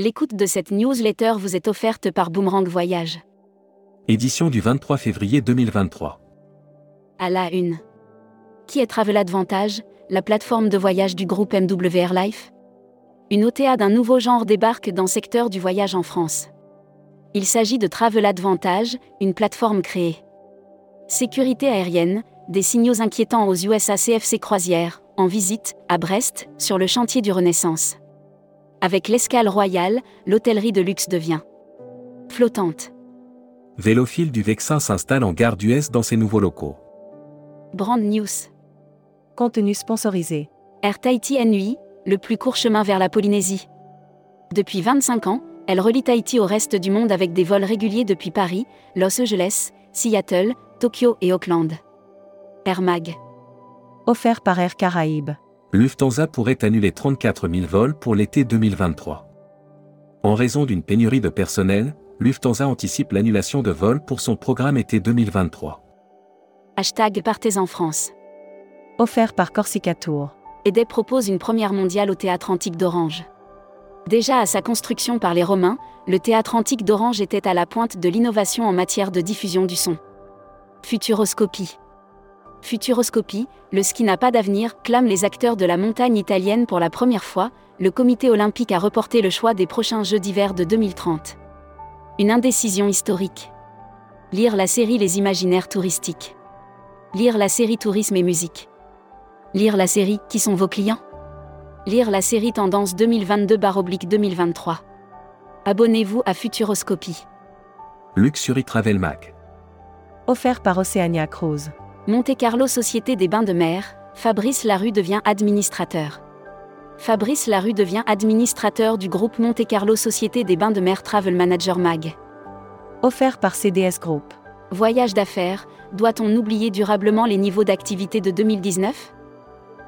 L'écoute de cette newsletter vous est offerte par Boomerang Voyage. Édition du 23 février 2023. À la une. Qui est Travel Advantage, la plateforme de voyage du groupe MWR Life Une OTA d'un nouveau genre débarque dans le secteur du voyage en France. Il s'agit de Travel Advantage, une plateforme créée. Sécurité aérienne, des signaux inquiétants aux USA CFC Croisière, en visite, à Brest, sur le chantier du Renaissance. Avec l'escale royale, l'hôtellerie de luxe devient flottante. Vélophile du Vexin s'installe en gare d'Us dans ses nouveaux locaux. Brand News. Contenu sponsorisé. Air Tahiti NUI, le plus court chemin vers la Polynésie. Depuis 25 ans, elle relie Tahiti au reste du monde avec des vols réguliers depuis Paris, Los Angeles, Seattle, Tokyo et Auckland. Air Mag. Offert par Air Caraïbes. Lufthansa pourrait annuler 34 000 vols pour l'été 2023. En raison d'une pénurie de personnel, Lufthansa anticipe l'annulation de vols pour son programme été 2023. Hashtag Partez en France. Offert par Corsica Tour. EDE propose une première mondiale au théâtre antique d'Orange. Déjà à sa construction par les Romains, le théâtre antique d'Orange était à la pointe de l'innovation en matière de diffusion du son. Futuroscopie. Futuroscopie, le ski n'a pas d'avenir, clament les acteurs de la montagne italienne pour la première fois, le comité olympique a reporté le choix des prochains Jeux d'hiver de 2030. Une indécision historique. Lire la série Les imaginaires touristiques. Lire la série Tourisme et musique. Lire la série Qui sont vos clients? Lire la série Tendance 2022-2023. Abonnez-vous à Futuroscopie. Luxury Travel Mag. Offert par Oceania Cruise. Monte Carlo Société des Bains de Mer, Fabrice Larue devient administrateur. Fabrice Larue devient administrateur du groupe Monte Carlo Société des Bains de Mer Travel Manager Mag. Offert par CDS Group. Voyage d'affaires, doit-on oublier durablement les niveaux d'activité de 2019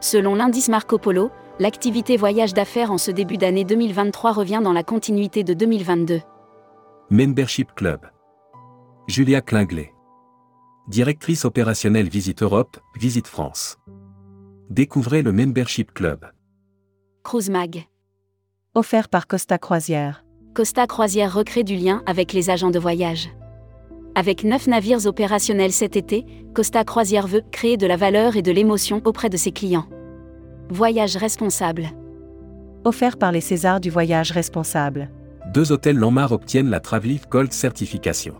Selon l'indice Marco Polo, l'activité voyage d'affaires en ce début d'année 2023 revient dans la continuité de 2022. Membership Club. Julia Klinglet. Directrice opérationnelle Visite Europe, Visite France. Découvrez le Membership Club. Cruise Mag. Offert par Costa Croisière. Costa Croisière recrée du lien avec les agents de voyage. Avec neuf navires opérationnels cet été, Costa Croisière veut créer de la valeur et de l'émotion auprès de ses clients. Voyage responsable. Offert par les Césars du voyage responsable. Deux hôtels Lamar obtiennent la Travelift Gold Certification.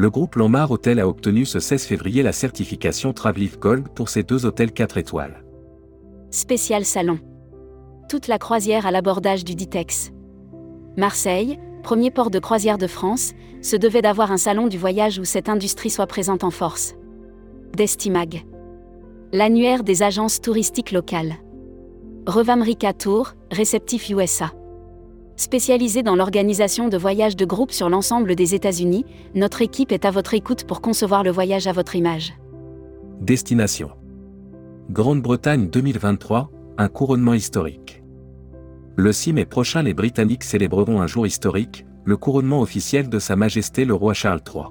Le groupe Lamar Hôtel a obtenu ce 16 février la certification Travelift Gold pour ses deux hôtels 4 étoiles. Spécial salon. Toute la croisière à l'abordage du Ditex. Marseille, premier port de croisière de France, se devait d'avoir un salon du voyage où cette industrie soit présente en force. Destimag. L'annuaire des agences touristiques locales. Revamrica Tour, réceptif USA. Spécialisée dans l'organisation de voyages de groupe sur l'ensemble des États-Unis, notre équipe est à votre écoute pour concevoir le voyage à votre image. Destination. Grande-Bretagne 2023, un couronnement historique. Le 6 mai prochain, les Britanniques célébreront un jour historique, le couronnement officiel de Sa Majesté le roi Charles III.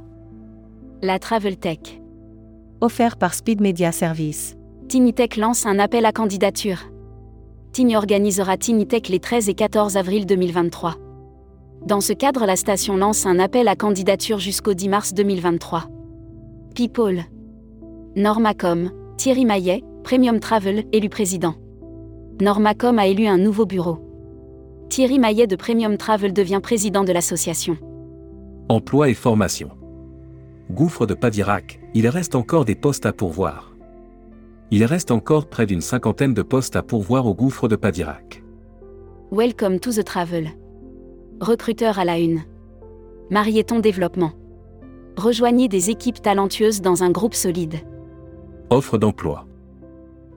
La Travel Tech. Offert par Speed Media Service. Tinitech lance un appel à candidature. Organisera Tinitech les 13 et 14 avril 2023. Dans ce cadre, la station lance un appel à candidature jusqu'au 10 mars 2023. People. Normacom, Thierry Maillet, Premium Travel, élu président. Normacom a élu un nouveau bureau. Thierry Maillet de Premium Travel devient président de l'association. Emploi et formation. Gouffre de Padirac, il reste encore des postes à pourvoir. Il reste encore près d'une cinquantaine de postes à pourvoir au gouffre de Padirac. Welcome to the travel. Recruteur à la une. Marieton Développement. Rejoignez des équipes talentueuses dans un groupe solide. Offre d'emploi.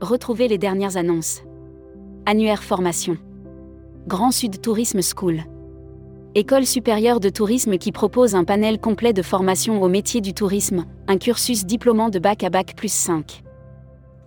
Retrouvez les dernières annonces. Annuaire formation. Grand Sud Tourisme School. École supérieure de tourisme qui propose un panel complet de formation au métier du tourisme, un cursus diplômant de bac à bac plus 5.